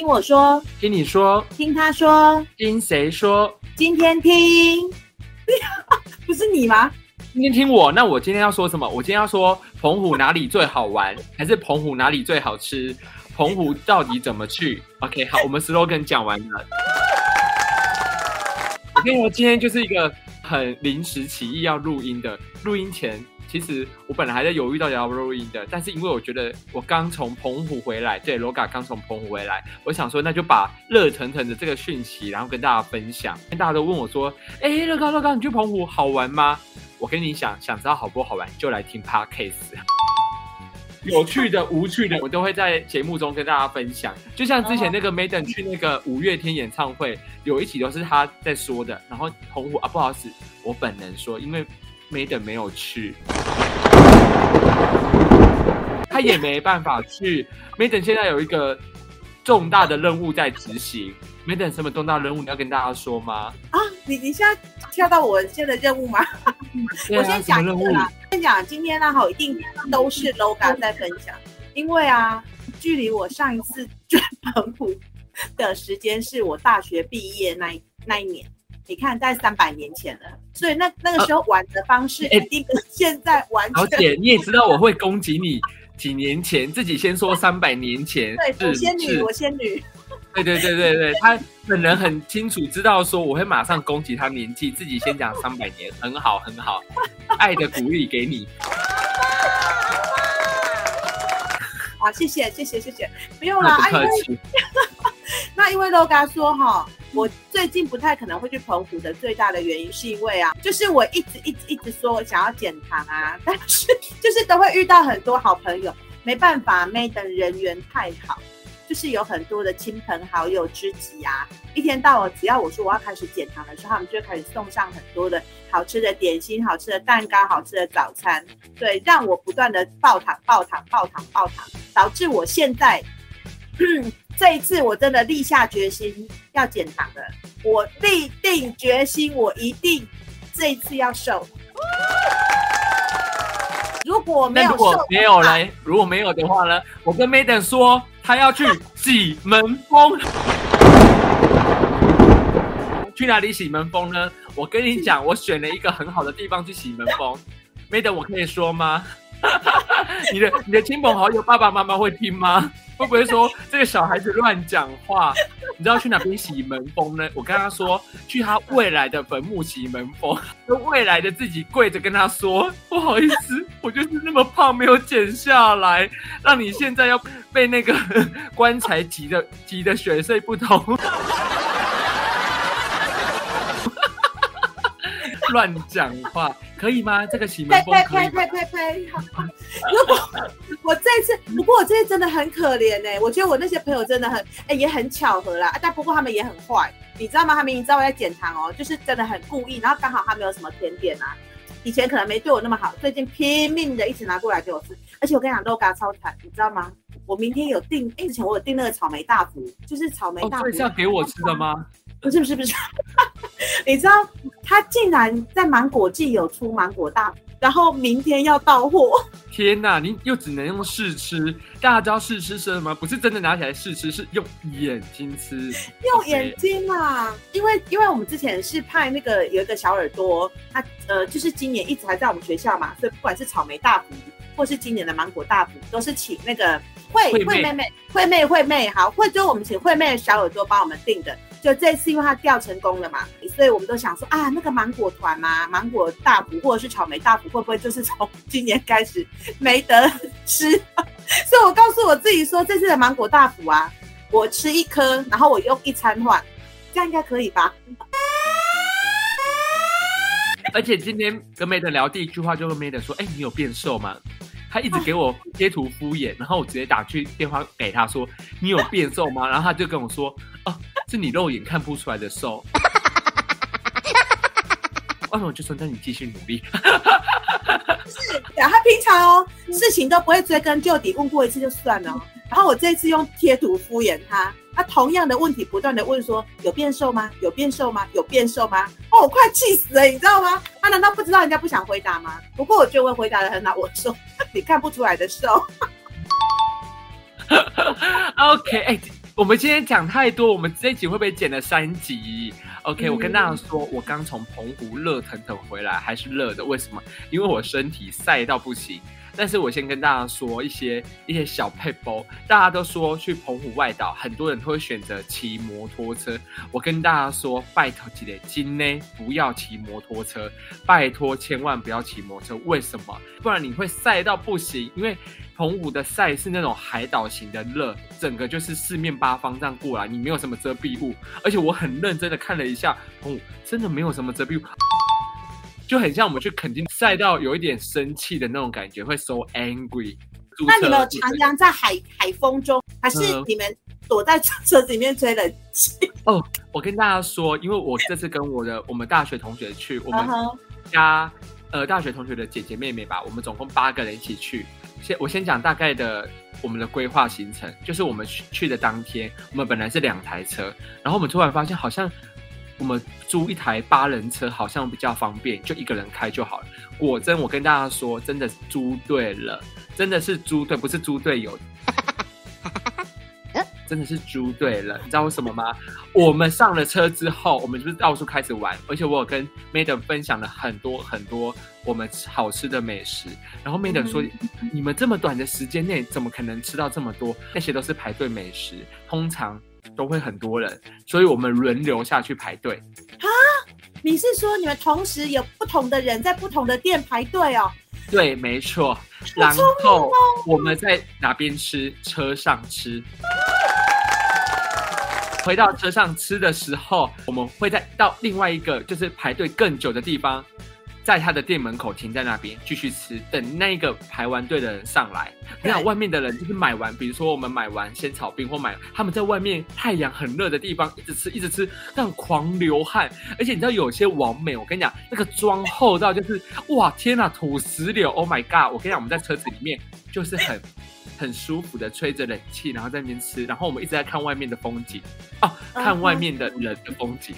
听我说，听你说，听他说，听谁说？今天听，不是你吗？今天听我，那我今天要说什么？我今天要说澎湖哪里最好玩，还是澎湖哪里最好吃？澎湖到底怎么去？OK，好，我们 slogan 讲完了。因为我今天就是一个很临时起意要录音的，录音前。其实我本来还在犹豫到底要不要录音的，但是因为我觉得我刚从澎湖回来，对，Loga 刚从澎湖回来，我想说那就把热腾腾的这个讯息，然后跟大家分享。大家都问我说：“哎，Loga，Loga，你去澎湖好玩吗？”我跟你讲，想知道好不好玩，就来听 Podcast。有趣的、无趣的，我都会在节目中跟大家分享。就像之前那个 Maden 去那个五月天演唱会，有一集都是他在说的。然后澎湖啊，不好意思，我本人说，因为。Madam 没有去，他也没办法去。Madam 现在有一个重大的任务在执行。Madam 什么重大任务？你要跟大家说吗？啊，你你现在跳到我现在的任务吗？我先讲任务啦。先讲今天呢，好，一定都是 Loga 在分享，因为啊，距离我上一次去澎湖的时间是我大学毕业那一那一年。你看，在三百年前了，所以那那个时候玩的方式一定跟现在完全。小姐，你也知道我会攻击你几年前，自己先说三百年前。对，我仙女，我仙女。对对对对对，他本人很清楚知道说我会马上攻击他年纪，自己先讲三百年，很好很好，爱的鼓励给你。好，谢谢谢谢谢谢，不用了，不客气。那因为 Loga 说哈。我最近不太可能会去澎湖的最大的原因，是因为啊，就是我一直一直一直说我想要减糖啊，但是就是都会遇到很多好朋友，没办法，Madam 人缘太好，就是有很多的亲朋好友知己啊，一天到晚只要我说我要开始减糖的时候，他们就会开始送上很多的好吃的点心、好吃的蛋糕、好吃的早餐，对，让我不断的爆糖、爆糖、爆糖、爆糖，导致我现在。这一次我真的立下决心要减糖了，我立定决心，我一定这一次要瘦。如果没有瘦，如果没有嘞，如果没有的话呢？我跟 Madam 说，他要去洗门风。去哪里洗门风呢？我跟你讲，我选了一个很好的地方去洗门风。Madam，我可以说吗？你的你的亲朋好友爸爸妈妈会听吗？会不会说这个小孩子乱讲话？你知道去哪边洗门风呢？我跟他说去他未来的坟墓洗门风，跟未来的自己跪着跟他说不好意思，我就是那么胖没有减下来，让你现在要被那个 棺材挤得挤得血色不通。乱讲话可以吗？这个洗门风可以。呸呸呸呸呸！如果我这次，不过我这次真的很可怜哎、欸，我觉得我那些朋友真的很哎、欸，也很巧合啦。但不过他们也很坏，你知道吗？他们明明知道我在减糖哦，就是真的很故意。然后刚好他没有什么甜点啊，以前可能没对我那么好，最近拼命的一直拿过来给我吃。而且我跟你讲，Loga 超惨，你知道吗？我明天有订，哎之前我有订那个草莓大福，就是草莓大福。哦、是要给我吃的吗？不是不是不是，你知道他竟然在芒果季有出芒果大，然后明天要到货。天哪，你又只能用试吃，大家知道试吃是什么吗？不是真的拿起来试吃，是用眼睛吃。用眼睛啊，因为因为我们之前是派那个有一个小耳朵，他呃就是今年一直还在我们学校嘛，所以不管是草莓大福或是今年的芒果大福，都是请那个惠惠妹妹惠妹惠妹好，惠就我们请惠妹的小耳朵帮我们订的。就这次，因为它钓成功了嘛，所以我们都想说啊，那个芒果团嘛，芒果大福或者是草莓大福，会不会就是从 今年开始没得吃？所以我告诉我自己说，这次的芒果大福啊，我吃一颗，然后我用一餐换，这样应该可以吧？而且今天跟 Madam 聊第一句话，就跟 Madam 说：“哎、欸，你有变瘦吗？”他一直给我贴图敷衍，然后我直接打去电话给他说：“你有变瘦吗？”然后他就跟我说：“哦，是你肉眼看不出来的瘦。” 完了我就说：“那你继续努力。”是，他平常哦事情都不会追根究底，问过一次就算了。然后我这一次用贴图敷衍他，他同样的问题不断的问说：“有变瘦吗？有变瘦吗？有变瘦吗？”哦，我快气死了，你知道吗？他难道不知道人家不想回答吗？不过我觉得我回答的很好，我说你看不出来的瘦。OK，哎、欸，我们今天讲太多，我们这一集会不会剪了三集？OK，、嗯、我跟大家说，我刚从澎湖热腾腾回来，还是热的。为什么？因为我身体晒到不行。但是我先跟大家说一些一些小撇步，大家都说去澎湖外岛，很多人都会选择骑摩托车。我跟大家说，拜托记得今天不要骑摩托车，拜托千万不要骑摩托车。为什么？不然你会晒到不行。因为澎湖的晒是那种海岛型的热，整个就是四面八方这样过来，你没有什么遮蔽物。而且我很认真的看了一下，澎湖真的没有什么遮蔽物。就很像我们去肯定晒到有一点生气的那种感觉，会 so angry。那你们有徜徉在海海风中，还是你们躲在车子里面吹冷气？哦，我跟大家说，因为我这次跟我的我们大学同学去，我们家呃大学同学的姐姐妹妹吧，我们总共八个人一起去。先我先讲大概的我们的规划行程，就是我们去去的当天，我们本来是两台车，然后我们突然发现好像。我们租一台八人车好像比较方便，就一个人开就好了。果真，我跟大家说，真的租对了，真的是租对，不是租队友，真的是租对了。你知道为什么吗？我们上了车之后，我们就是到处开始玩，而且我有跟 Madam 分享了很多很多我们好吃的美食。然后 Madam 说：“你们这么短的时间内，怎么可能吃到这么多？那些都是排队美食，通常。”都会很多人，所以我们轮流下去排队。啊，你是说你们同时有不同的人在不同的店排队哦？对，没错。然后我们在哪边吃？车上吃。回到车上吃的时候，我们会再到另外一个就是排队更久的地方。在他的店门口停在那边继续吃，等那个排完队的人上来。你看外面的人就是买完，比如说我们买完仙草冰或买，他们在外面太阳很热的地方一直吃一直吃，那种狂流汗。而且你知道有些网美，我跟你讲，那个妆厚到就是哇天呐，土石榴！Oh my god！我跟你讲，我们在车子里面就是很很舒服的吹着冷气，然后在那边吃，然后我们一直在看外面的风景哦，看外面的人的风景。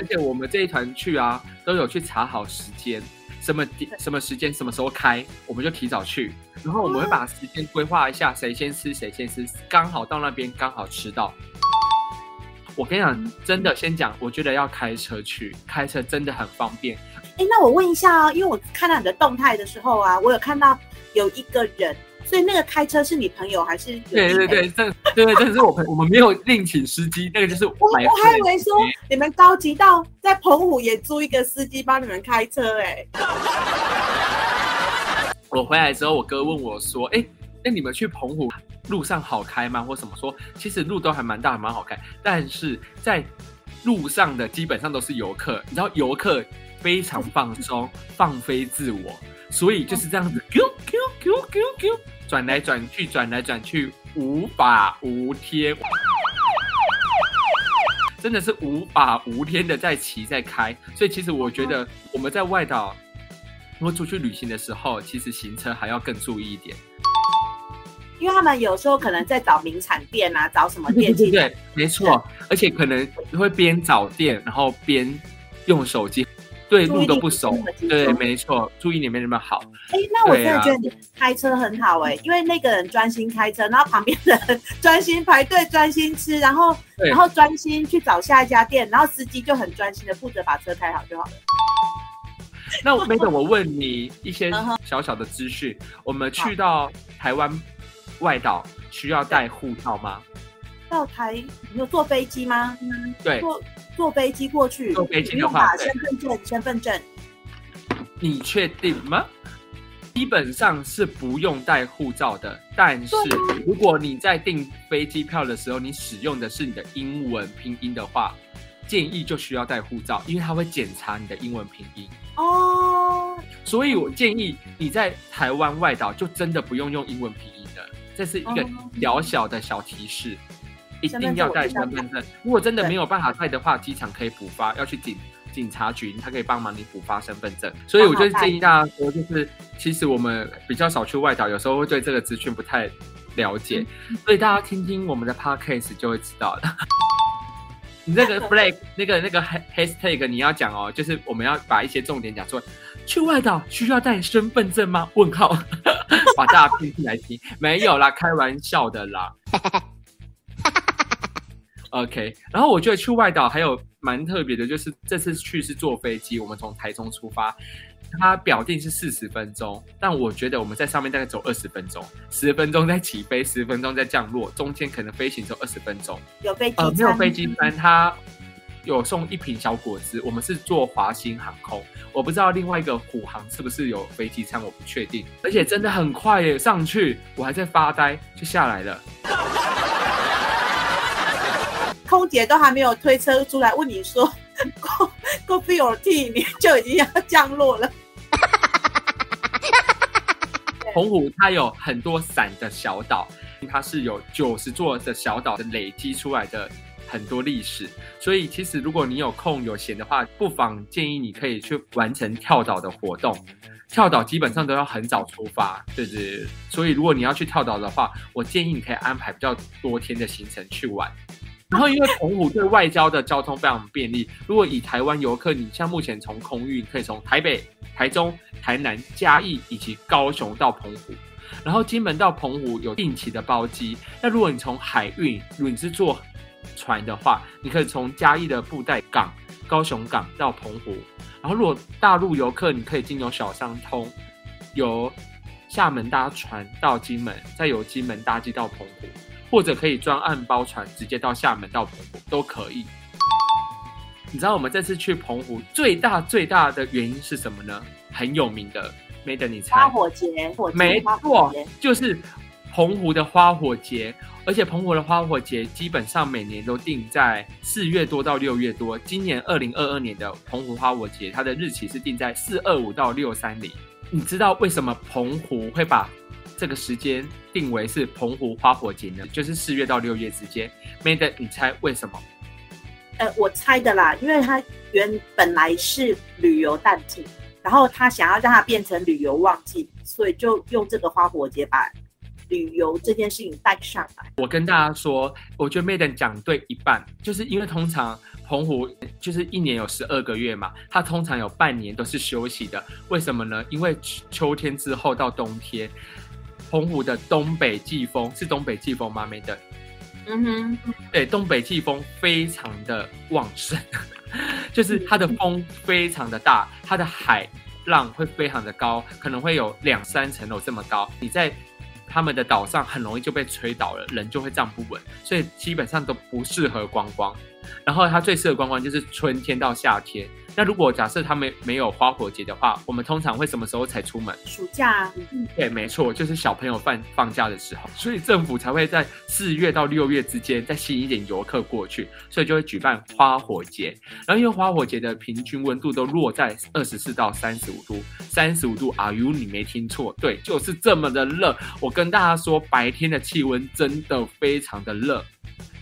而且我们这一团去啊，都有去查好时间，什么点什么时间什么时候开，我们就提早去。然后我们会把时间规划一下，谁先吃谁先吃，刚好到那边刚好吃到。我跟你讲，真的先讲，我觉得要开车去，开车真的很方便。哎，那我问一下啊，因为我看到你的动态的时候啊，我有看到有一个人。所以那个开车是你朋友还是？对对对，这对对，这是我朋友，我们没有另请司机，那个就是我。我还以为说你们高级到在澎湖也租一个司机帮你们开车哎。我回来之后，我哥问我说：“哎，那你们去澎湖路上好开吗？或什么？”说其实路都还蛮大，还蛮好开，但是在路上的基本上都是游客，你知道游客非常放松，放飞自我，所以就是这样子，Q Q Q Q Q。转来转去，转来转去，无法无天，真的是无法无天的在骑在开。所以其实我觉得我们在外岛，如果出去旅行的时候，其实行车还要更注意一点，因为他们有时候可能在找名产店啊，找什么店？对，对，没错，而且可能会边找店，然后边用手机。对路都不熟，对，没错，注意你没那么好。哎，那我真的觉得你开车很好哎，因为那个人专心开车，然后旁边的人 专心排队、专心吃，然后然后专心去找下一家店，然后司机就很专心的负责把车开好就好了。那我 Madam，我问你一些 小小的资讯，我们去到台湾外岛需要带护照吗？到台你有坐飞机吗？对。坐坐飞机过去，坐飞机的话，身份证，身份证。你确定吗？基本上是不用带护照的，但是如果你在订飞机票的时候，你使用的是你的英文拼音的话，建议就需要带护照，因为他会检查你的英文拼音。哦。所以我建议你在台湾外岛就真的不用用英文拼音的，这是一个小小的小提示。一定要带身份证。如果真的没有办法带的话，机场可以补发，要去警警察局，他可以帮忙你补发身份证。所以我就建议大家说，就是其实我们比较少去外岛，有时候会对这个资讯不太了解，所以大家听听我们的 podcast 就会知道了。你那个 flag 那个那个 hashtag 你要讲哦，就是我们要把一些重点讲出来。去外岛需要带身份证吗？问号。把大家骗进来听，没有啦，开玩笑的啦。OK，然后我觉得去外岛还有蛮特别的，就是这次去是坐飞机，我们从台中出发，它表定是四十分钟，但我觉得我们在上面大概走二十分钟，十分钟再起飞，十分钟再降落，中间可能飞行走二十分钟。有飞机呃，没有飞机餐，它有送一瓶小果汁。我们是坐华兴航空，我不知道另外一个虎航是不是有飞机餐，我不确定。而且真的很快耶，上去我还在发呆就下来了。空姐都还没有推车出来问你说 “Coffee or tea”，你就已经要降落了。澎湖它有很多散的小岛，它是有九十座的小岛的累积出来的很多历史，所以其实如果你有空有闲的话，不妨建议你可以去完成跳岛的活动。跳岛基本上都要很早出发，对对，所以如果你要去跳岛的话，我建议你可以安排比较多天的行程去玩。然后，因为澎湖对外交的交通非常便利。如果以台湾游客，你像目前从空运可以从台北、台中、台南、嘉义以及高雄到澎湖，然后金门到澎湖有定期的包机。那如果你从海运，如果你是坐船的话，你可以从嘉义的布袋港、高雄港到澎湖。然后如果大陆游客，你可以经由小商通，由厦门搭船到金门，再由金门搭机到澎湖。或者可以装暗包船，直接到厦门到澎湖都可以。你知道我们这次去澎湖最大最大的原因是什么呢？很有名的，没等你猜。花火节，火节没错，就是澎湖的花火节。而且澎湖的花火节基本上每年都定在四月多到六月多。今年二零二二年的澎湖花火节，它的日期是定在四二五到六三零。你知道为什么澎湖会把这个时间定为是澎湖花火节呢，就是四月到六月之间。Madam，你猜为什么？呃，我猜的啦，因为它原本来是旅游淡季，然后他想要让它变成旅游旺季，所以就用这个花火节把旅游这件事情带上来。我跟大家说，我觉得 Maden 讲对一半，就是因为通常澎湖就是一年有十二个月嘛，它通常有半年都是休息的。为什么呢？因为秋天之后到冬天。澎湖的东北季风是东北季风吗？没的，嗯哼，对，东北季风非常的旺盛，就是它的风非常的大，它的海浪会非常的高，可能会有两三层楼这么高。你在他们的岛上很容易就被吹倒了，人就会站不稳，所以基本上都不适合观光。然后它最适合观光就是春天到夏天。那如果假设他们没有花火节的话，我们通常会什么时候才出门？暑假。对，没错，就是小朋友放放假的时候，所以政府才会在四月到六月之间再吸引一点游客过去，所以就会举办花火节。然后因为花火节的平均温度都落在二十四到三十五度，三十五度，Are you？，你没听错，对，就是这么的热。我跟大家说，白天的气温真的非常的热，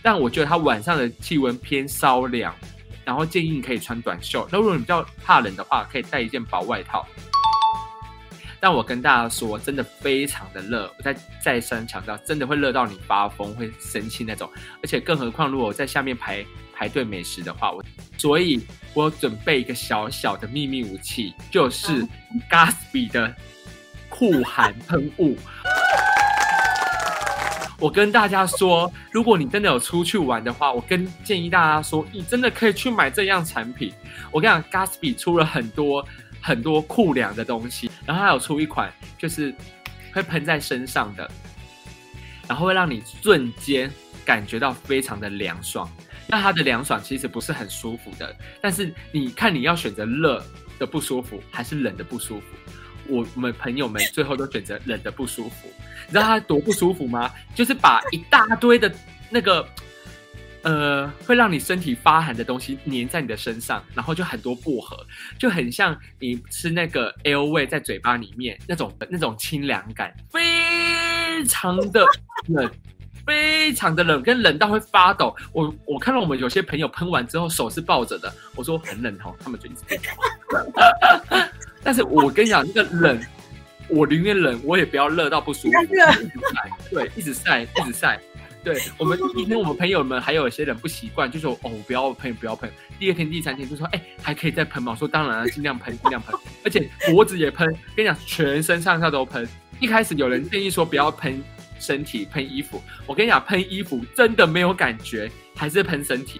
但我觉得它晚上的气温偏稍凉。然后建议你可以穿短袖，那如果你比较怕冷的话，可以带一件薄外套。但我跟大家说，真的非常的热，我再再三强调，真的会热到你发疯，会生气那种。而且更何况，如果我在下面排排队美食的话，我所以，我有准备一个小小的秘密武器，就是 Gatsby 的酷寒喷雾。我跟大家说，如果你真的有出去玩的话，我跟建议大家说，你真的可以去买这样产品。我跟你讲，Gatsby 出了很多很多酷凉的东西，然后还有出一款就是会喷在身上的，然后会让你瞬间感觉到非常的凉爽。那它的凉爽其实不是很舒服的，但是你看你要选择热的不舒服，还是冷的不舒服？我们朋友们最后都选择冷的不舒服。你知道它多不舒服吗？就是把一大堆的那个，呃，会让你身体发寒的东西粘在你的身上，然后就很多薄荷，就很像你吃那个 Airway 在嘴巴里面那种那种清凉感，非常的 冷，非常的冷，跟冷到会发抖。我我看到我们有些朋友喷完之后手是抱着的，我说很冷哦，他们就一直。但是我跟你讲，那个冷。我宁愿冷，我也不要热到不舒服。对，一直晒，一直晒。对，我们第一天，我们朋友们还有一些人不习惯，就说：“哦，不要喷，不要喷。”第二天、第三天就说：“哎，还可以再喷吗？”我说：“当然了，尽量喷，尽量喷。”而且脖子也喷，跟你讲，全身上下都喷。一开始有人建议说不要喷身体，喷衣服。我跟你讲，喷衣服真的没有感觉，还是喷身体。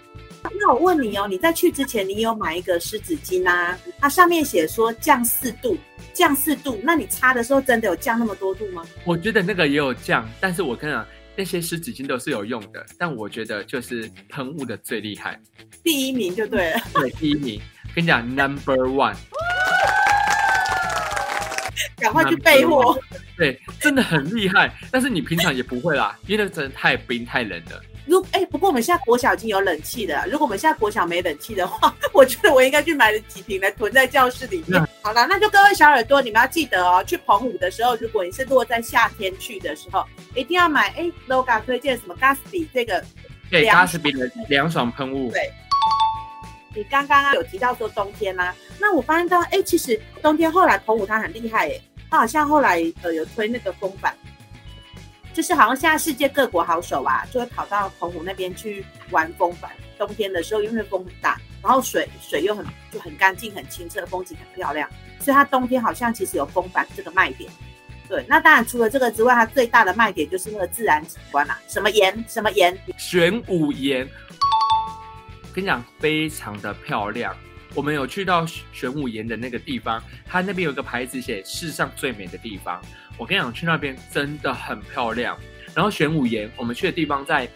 那我问你哦，你在去之前，你有买一个湿纸巾啊？它上面写说降四度，降四度。那你擦的时候真的有降那么多度吗？我觉得那个也有降，但是我跟你讲，那些湿纸巾都是有用的。但我觉得就是喷雾的最厉害，第一名就对了。对，第一名。跟你讲，Number One，赶快去备货。对，真的很厉害。但是你平常也不会啦，因为那真的太冰太冷了。如哎、过我们现在国小已经有冷气的。如果我们现在国小没冷气的话，我觉得我应该去买了几瓶来囤在教室里面。好了，那就各位小耳朵，你们要记得哦，去澎湖的时候，如果你是落在夏天去的时候，一定要买哎、欸、，Loga 推荐什么 Gatsby 这个对 Gatsby 的凉爽喷雾。对，你刚刚啊有提到说冬天吗、啊？那我发现到哎、欸，其实冬天后来澎湖它很厉害哎，它好像后来呃有推那个风板。就是好像现在世界各国好手啊，就会跑到澎湖那边去玩风帆。冬天的时候，因为风很大，然后水水又很就很干净、很清澈，风景很漂亮，所以它冬天好像其实有风帆这个卖点。对，那当然除了这个之外，它最大的卖点就是那个自然景观啦、啊，什么岩什么岩，玄武岩。跟你讲，非常的漂亮。我们有去到玄武岩的那个地方，它那边有个牌子写“世上最美的地方”。我跟你讲，去那边真的很漂亮。然后玄武岩，我们去的地方在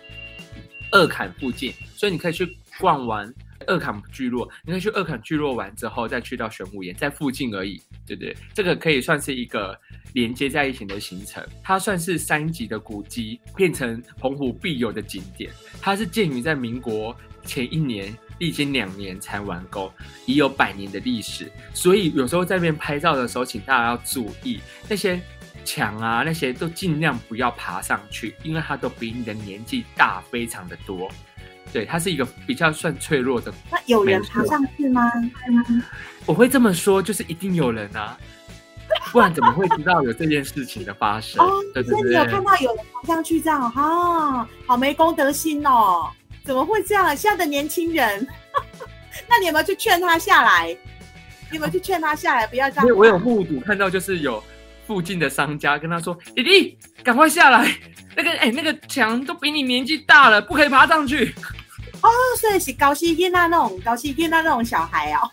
二坎附近，所以你可以去逛完二坎聚落。你可以去二坎聚落完之后，再去到玄武岩，在附近而已，对不对？这个可以算是一个连接在一起的行程。它算是三级的古迹，变成澎湖必游的景点。它是建于在民国前一年。历经两年才完工，已有百年的历史，所以有时候在那边拍照的时候，请大家要注意那些墙啊，那些都尽量不要爬上去，因为它都比你的年纪大非常的多。对，它是一个比较算脆弱的。那有人爬上去吗？我会这么说，就是一定有人啊，不然怎么会知道有这件事情的发生？哦，对对对，所以你有看到有人爬上去这样，哈、哦，好没公德心哦。怎么会这样？现在的年轻人，那你有没有去劝他下来？你有没有去劝他下来，不要这样？我有目睹看到，就是有附近的商家跟他说：“弟弟，赶快下来！那个，哎、欸，那个墙都比你年纪大了，不可以爬上去。”哦，所以是高希音那种高希燕那那种小孩哦。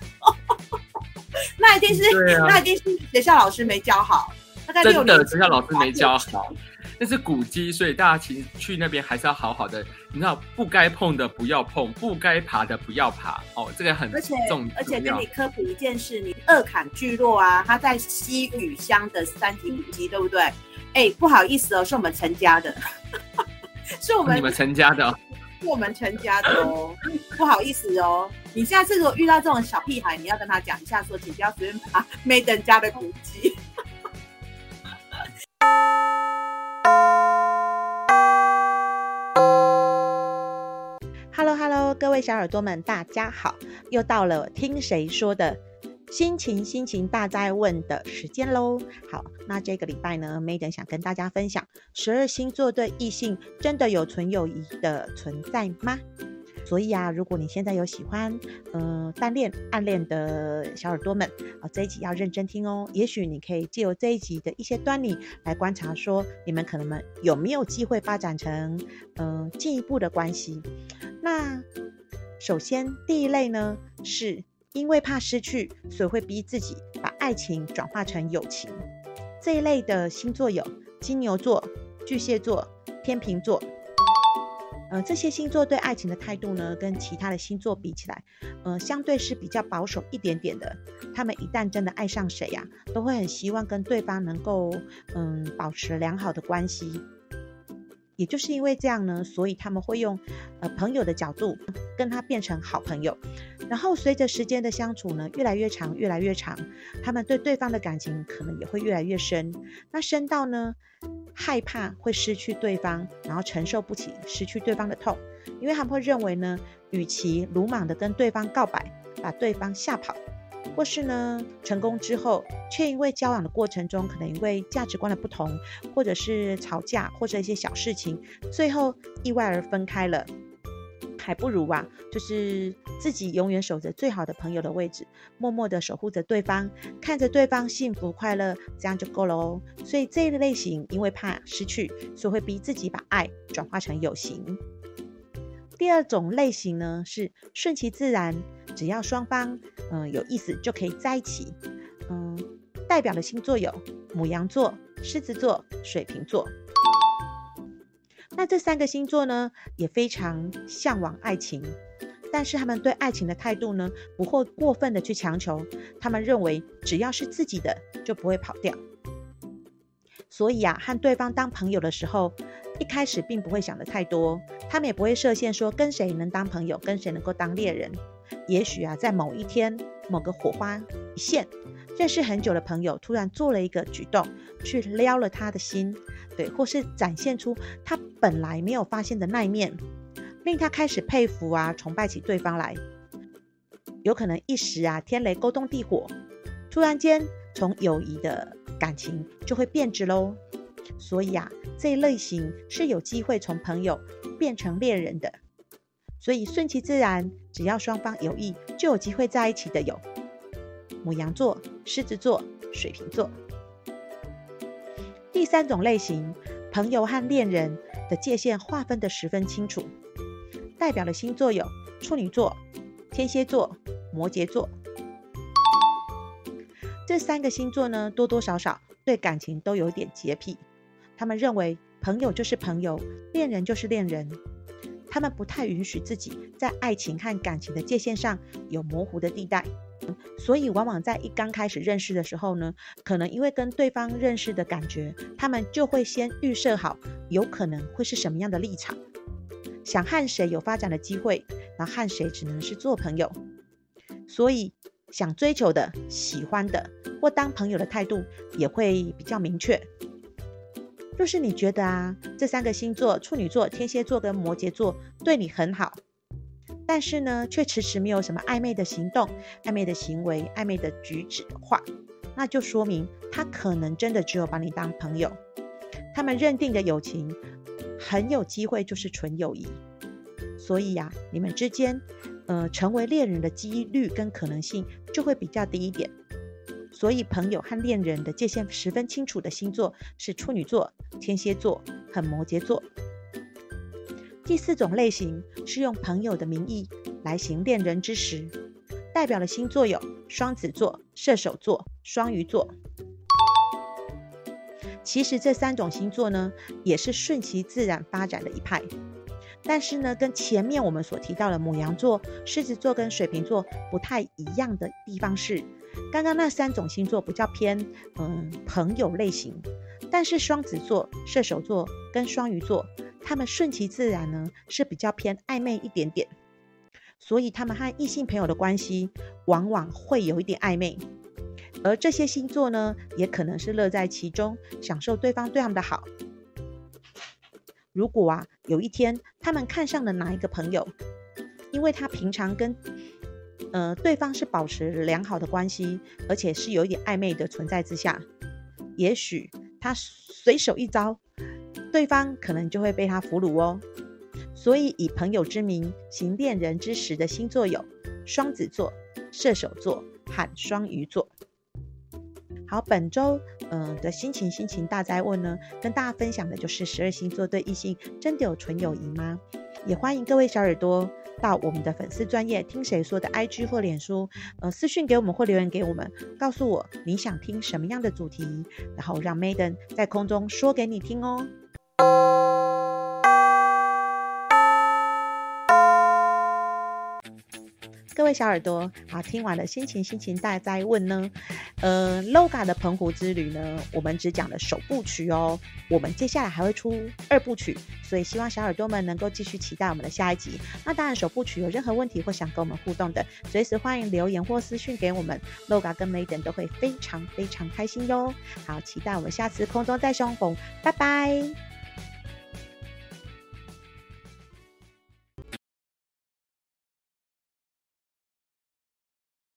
那一定是，啊、那一定是学校老师没教好。大概真的，学校老师没教好。那是古迹，所以大家其实去那边还是要好好的。你知道，不该碰的不要碰，不该爬的不要爬。哦，这个很重要。而且跟你科普一件事，你二坎聚落啊，它在西屿乡的三级古迹，对不对？哎，不好意思哦，是我们陈家的，是我们、哦、你们陈家的，是我们陈家的哦。不好意思哦，你下次如果遇到这种小屁孩，你要跟他讲一下，说请不要随便爬 Madam 家的古迹。Hello Hello，各位小耳朵们，大家好！又到了听谁说的心情心情大灾问的时间喽。好，那这个礼拜呢，Maiden 想跟大家分享十二星座对异性真的有纯友谊的存在吗？所以啊，如果你现在有喜欢，呃，单恋、暗恋的小耳朵们，啊，这一集要认真听哦。也许你可以借由这一集的一些端倪来观察，说你们可能们有没有机会发展成，嗯、呃，进一步的关系。那首先第一类呢，是因为怕失去，所以会逼自己把爱情转化成友情。这一类的星座有金牛座、巨蟹座、天秤座。呃，这些星座对爱情的态度呢，跟其他的星座比起来，呃，相对是比较保守一点点的。他们一旦真的爱上谁呀，都会很希望跟对方能够，嗯，保持良好的关系。也就是因为这样呢，所以他们会用，呃，朋友的角度跟他变成好朋友。然后随着时间的相处呢，越来越长，越来越长，他们对对方的感情可能也会越来越深。那深到呢，害怕会失去对方，然后承受不起失去对方的痛，因为他们会认为呢，与其鲁莽的跟对方告白，把对方吓跑，或是呢，成功之后却因为交往的过程中，可能因为价值观的不同，或者是吵架，或者一些小事情，最后意外而分开了，还不如啊，就是自己永远守着最好的朋友的位置，默默的守护着对方，看着对方幸福快乐，这样就够了哦。所以这一类型，因为怕失去，所以会逼自己把爱转化成有形。第二种类型呢，是顺其自然，只要双方嗯、有意思就可以在一起。嗯，代表的星座有牡羊座、狮子座、水瓶座。那这三个星座呢，也非常向往爱情，但是他们对爱情的态度呢，不会过分的去强求。他们认为只要是自己的，就不会跑掉。所以啊，和对方当朋友的时候，一开始并不会想得太多，他们也不会设限说跟谁能当朋友，跟谁能够当恋人。也许啊，在某一天，某个火花一现，认识很久的朋友突然做了一个举动，去撩了他的心。对，或是展现出他本来没有发现的那一面，令他开始佩服啊、崇拜起对方来。有可能一时啊，天雷勾动地火，突然间从友谊的感情就会变质喽。所以啊，这一类型是有机会从朋友变成恋人的。所以顺其自然，只要双方有意，就有机会在一起的有母羊座、狮子座、水瓶座。第三种类型，朋友和恋人的界限划分得十分清楚，代表的星座有处女座、天蝎座、摩羯座。这三个星座呢，多多少少对感情都有点洁癖。他们认为朋友就是朋友，恋人就是恋人。他们不太允许自己在爱情和感情的界限上有模糊的地带。所以，往往在一刚开始认识的时候呢，可能因为跟对方认识的感觉，他们就会先预设好有可能会是什么样的立场，想和谁有发展的机会，那和谁只能是做朋友。所以，想追求的、喜欢的或当朋友的态度也会比较明确。若是你觉得啊，这三个星座——处女座、天蝎座跟摩羯座——对你很好。但是呢，却迟迟没有什么暧昧的行动、暧昧的行为、暧昧的举止的话，那就说明他可能真的只有把你当朋友。他们认定的友情很有机会就是纯友谊，所以呀，你们之间呃成为恋人的几率跟可能性就会比较低一点。所以，朋友和恋人的界限十分清楚的星座是处女座、天蝎座和摩羯座。第四种类型是用朋友的名义来行恋人之实，代表的星座有双子座、射手座、双鱼座。其实这三种星座呢，也是顺其自然发展的一派。但是呢，跟前面我们所提到的牡羊座、狮子座跟水瓶座不太一样的地方是，刚刚那三种星座比较偏嗯朋友类型，但是双子座、射手座跟双鱼座。他们顺其自然呢，是比较偏暧昧一点点，所以他们和异性朋友的关系往往会有一点暧昧，而这些星座呢，也可能是乐在其中，享受对方对他们的好。如果啊，有一天他们看上了哪一个朋友，因为他平常跟呃对方是保持良好的关系，而且是有一点暧昧的存在之下，也许他随手一招。对方可能就会被他俘虏哦，所以以朋友之名行恋人之实的星座有双子座、射手座和双鱼座。好，本周嗯、的心情心情大灾问呢，跟大家分享的就是十二星座对异性真的有纯友谊吗？也欢迎各位小耳朵到我们的粉丝专业听谁说的 IG 或脸书，呃私讯给我们或留言给我们，告诉我你想听什么样的主题，然后让 Maiden 在空中说给你听哦。各位小耳朵，好，听完了心情心情大哉问呢，呃，Loga 的澎湖之旅呢，我们只讲了首部曲哦，我们接下来还会出二部曲，所以希望小耳朵们能够继续期待我们的下一集。那当然，首部曲有任何问题或想跟我们互动的，随时欢迎留言或私讯给我们，Loga 跟 Madam 都会非常非常开心哟。好，期待我们下次空中再相逢，拜拜。